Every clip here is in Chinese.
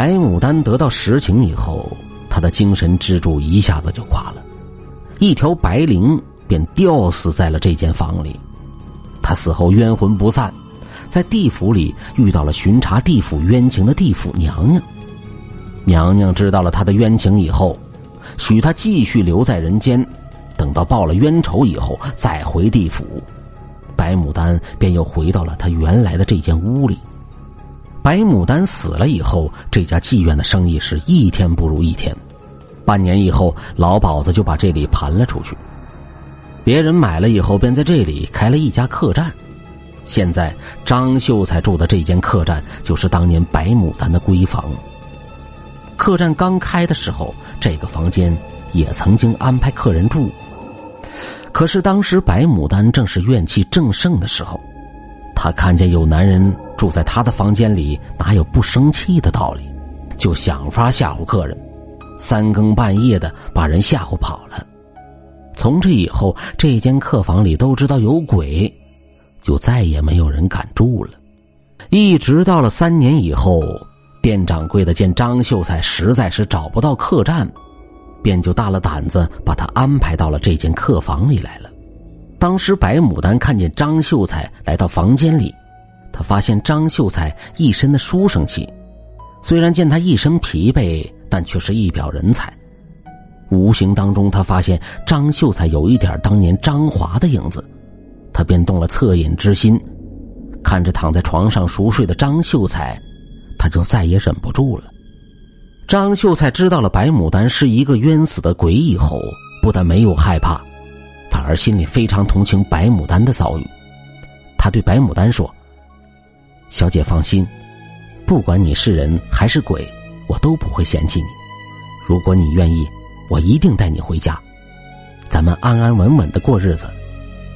白牡丹得到实情以后，她的精神支柱一下子就垮了，一条白绫便吊死在了这间房里。她死后冤魂不散，在地府里遇到了巡查地府冤情的地府娘娘。娘娘知道了他的冤情以后，许他继续留在人间，等到报了冤仇以后再回地府。白牡丹便又回到了他原来的这间屋里。白牡丹死了以后，这家妓院的生意是一天不如一天。半年以后，老鸨子就把这里盘了出去，别人买了以后，便在这里开了一家客栈。现在张秀才住的这间客栈，就是当年白牡丹的闺房。客栈刚开的时候，这个房间也曾经安排客人住。可是当时白牡丹正是怨气正盛的时候，她看见有男人住在他的房间里，哪有不生气的道理？就想法吓唬客人，三更半夜的把人吓唬跑了。从这以后，这间客房里都知道有鬼，就再也没有人敢住了。一直到了三年以后。店掌柜的见张秀才实在是找不到客栈，便就大了胆子把他安排到了这间客房里来了。当时白牡丹看见张秀才来到房间里，他发现张秀才一身的书生气，虽然见他一身疲惫，但却是一表人才。无形当中，他发现张秀才有一点当年张华的影子，他便动了恻隐之心，看着躺在床上熟睡的张秀才。他就再也忍不住了。张秀才知道了白牡丹是一个冤死的鬼以后，不但没有害怕，反而心里非常同情白牡丹的遭遇。他对白牡丹说：“小姐放心，不管你是人还是鬼，我都不会嫌弃你。如果你愿意，我一定带你回家，咱们安安稳稳的过日子，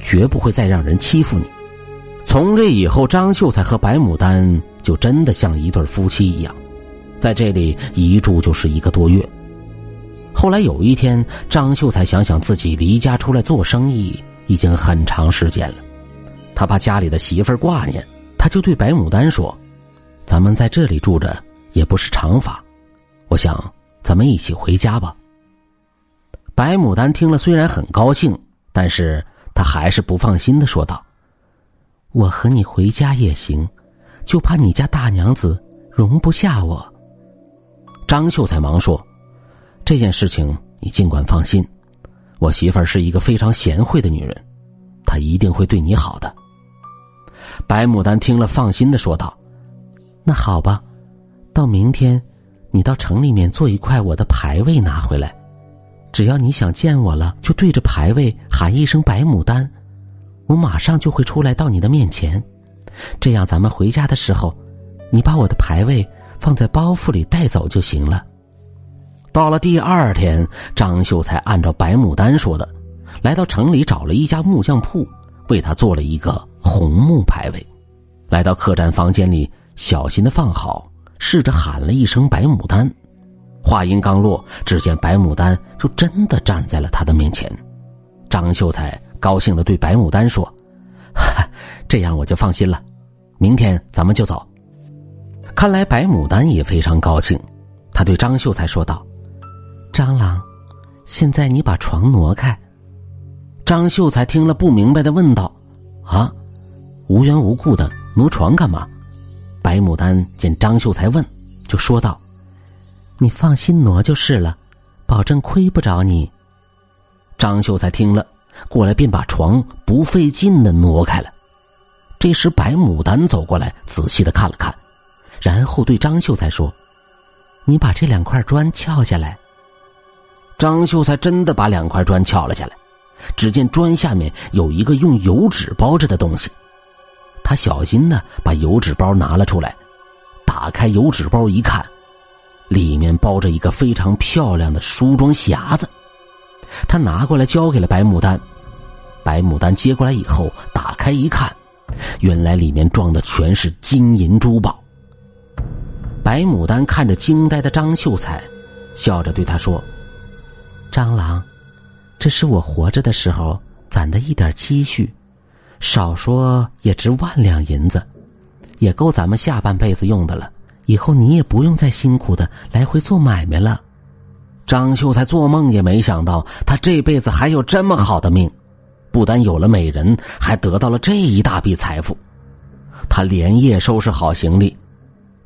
绝不会再让人欺负你。”从这以后，张秀才和白牡丹。就真的像一对夫妻一样，在这里一住就是一个多月。后来有一天，张秀才想想自己离家出来做生意已经很长时间了，他怕家里的媳妇儿挂念，他就对白牡丹说：“咱们在这里住着也不是长法，我想咱们一起回家吧。”白牡丹听了虽然很高兴，但是他还是不放心的说道：“我和你回家也行。”就怕你家大娘子容不下我。张秀才忙说：“这件事情你尽管放心，我媳妇儿是一个非常贤惠的女人，她一定会对你好的。”白牡丹听了，放心的说道：“那好吧，到明天，你到城里面做一块我的牌位拿回来，只要你想见我了，就对着牌位喊一声‘白牡丹’，我马上就会出来到你的面前。”这样，咱们回家的时候，你把我的牌位放在包袱里带走就行了。到了第二天，张秀才按照白牡丹说的，来到城里找了一家木匠铺，为他做了一个红木牌位。来到客栈房间里，小心的放好，试着喊了一声“白牡丹”。话音刚落，只见白牡丹就真的站在了他的面前。张秀才高兴的对白牡丹说。这样我就放心了，明天咱们就走。看来白牡丹也非常高兴，他对张秀才说道：“张郎，现在你把床挪开。”张秀才听了不明白的问道：“啊，无缘无故的挪床干嘛？”白牡丹见张秀才问，就说道：“你放心挪就是了，保证亏不着你。”张秀才听了。过来便把床不费劲的挪开了。这时白牡丹走过来，仔细的看了看，然后对张秀才说：“你把这两块砖撬下来。”张秀才真的把两块砖撬了下来。只见砖下面有一个用油纸包着的东西，他小心的把油纸包拿了出来，打开油纸包一看，里面包着一个非常漂亮的梳妆匣子。他拿过来交给了白牡丹，白牡丹接过来以后，打开一看，原来里面装的全是金银珠宝。白牡丹看着惊呆的张秀才，笑着对他说：“张郎，这是我活着的时候攒的一点积蓄，少说也值万两银子，也够咱们下半辈子用的了，以后你也不用再辛苦的来回做买卖了。张秀才做梦也没想到，他这辈子还有这么好的命，不但有了美人，还得到了这一大笔财富。他连夜收拾好行李，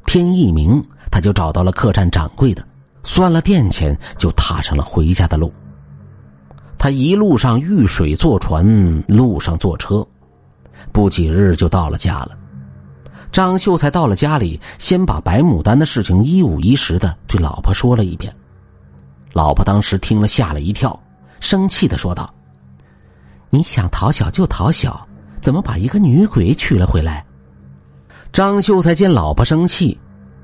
天一明他就找到了客栈掌柜的，算了店钱，就踏上了回家的路。他一路上遇水坐船，路上坐车，不几日就到了家了。张秀才到了家里，先把白牡丹的事情一五一十的对老婆说了一遍。老婆当时听了吓了一跳，生气的说道：“你想讨小就讨小，怎么把一个女鬼娶了回来？”张秀才见老婆生气，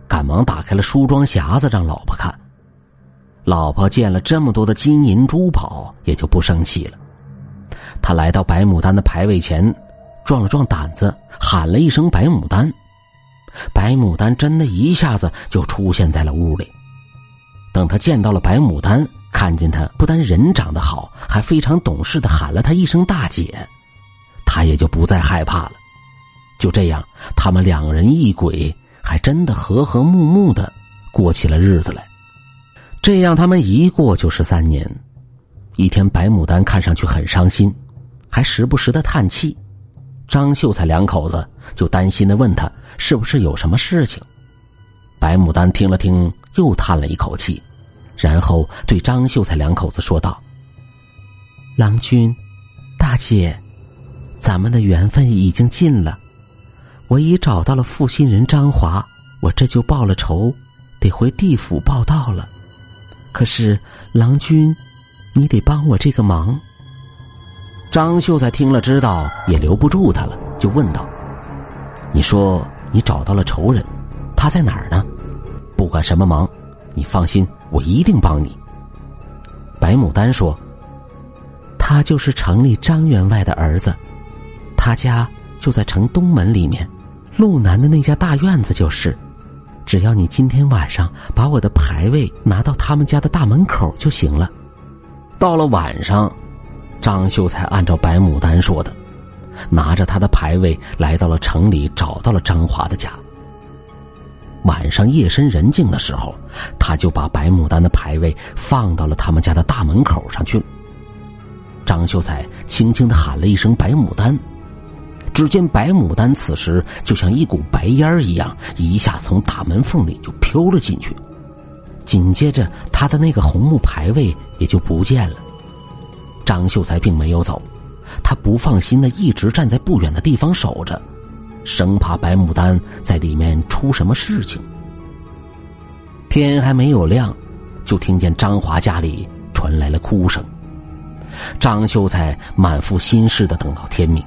赶忙打开了梳妆匣子让老婆看。老婆见了这么多的金银珠宝，也就不生气了。他来到白牡丹的牌位前，壮了壮胆子，喊了一声“白牡丹”，白牡丹真的一下子就出现在了屋里。等他见到了白牡丹，看见他不但人长得好，还非常懂事的喊了他一声“大姐”，他也就不再害怕了。就这样，他们两人一鬼，还真的和和睦睦的过起了日子来。这样，他们一过就是三年。一天，白牡丹看上去很伤心，还时不时的叹气。张秀才两口子就担心的问他是不是有什么事情。白牡丹听了听，又叹了一口气，然后对张秀才两口子说道：“郎君，大姐，咱们的缘分已经尽了。我已找到了负心人张华，我这就报了仇，得回地府报道了。”可是，郎君，你得帮我这个忙。张秀才听了，知道也留不住他了，就问道：“你说你找到了仇人，他在哪儿呢？不管什么忙，你放心，我一定帮你。”白牡丹说：“他就是城里张员外的儿子，他家就在城东门里面，路南的那家大院子就是。”只要你今天晚上把我的牌位拿到他们家的大门口就行了。到了晚上，张秀才按照白牡丹说的，拿着他的牌位来到了城里，找到了张华的家。晚上夜深人静的时候，他就把白牡丹的牌位放到了他们家的大门口上去了。张秀才轻轻的喊了一声“白牡丹”。只见白牡丹此时就像一股白烟一样，一下从大门缝里就飘了进去。紧接着，他的那个红木牌位也就不见了。张秀才并没有走，他不放心的一直站在不远的地方守着，生怕白牡丹在里面出什么事情。天还没有亮，就听见张华家里传来了哭声。张秀才满腹心事的等到天明。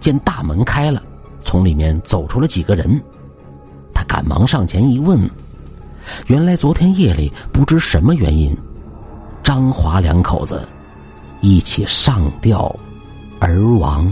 见大门开了，从里面走出了几个人，他赶忙上前一问，原来昨天夜里不知什么原因，张华两口子一起上吊而亡。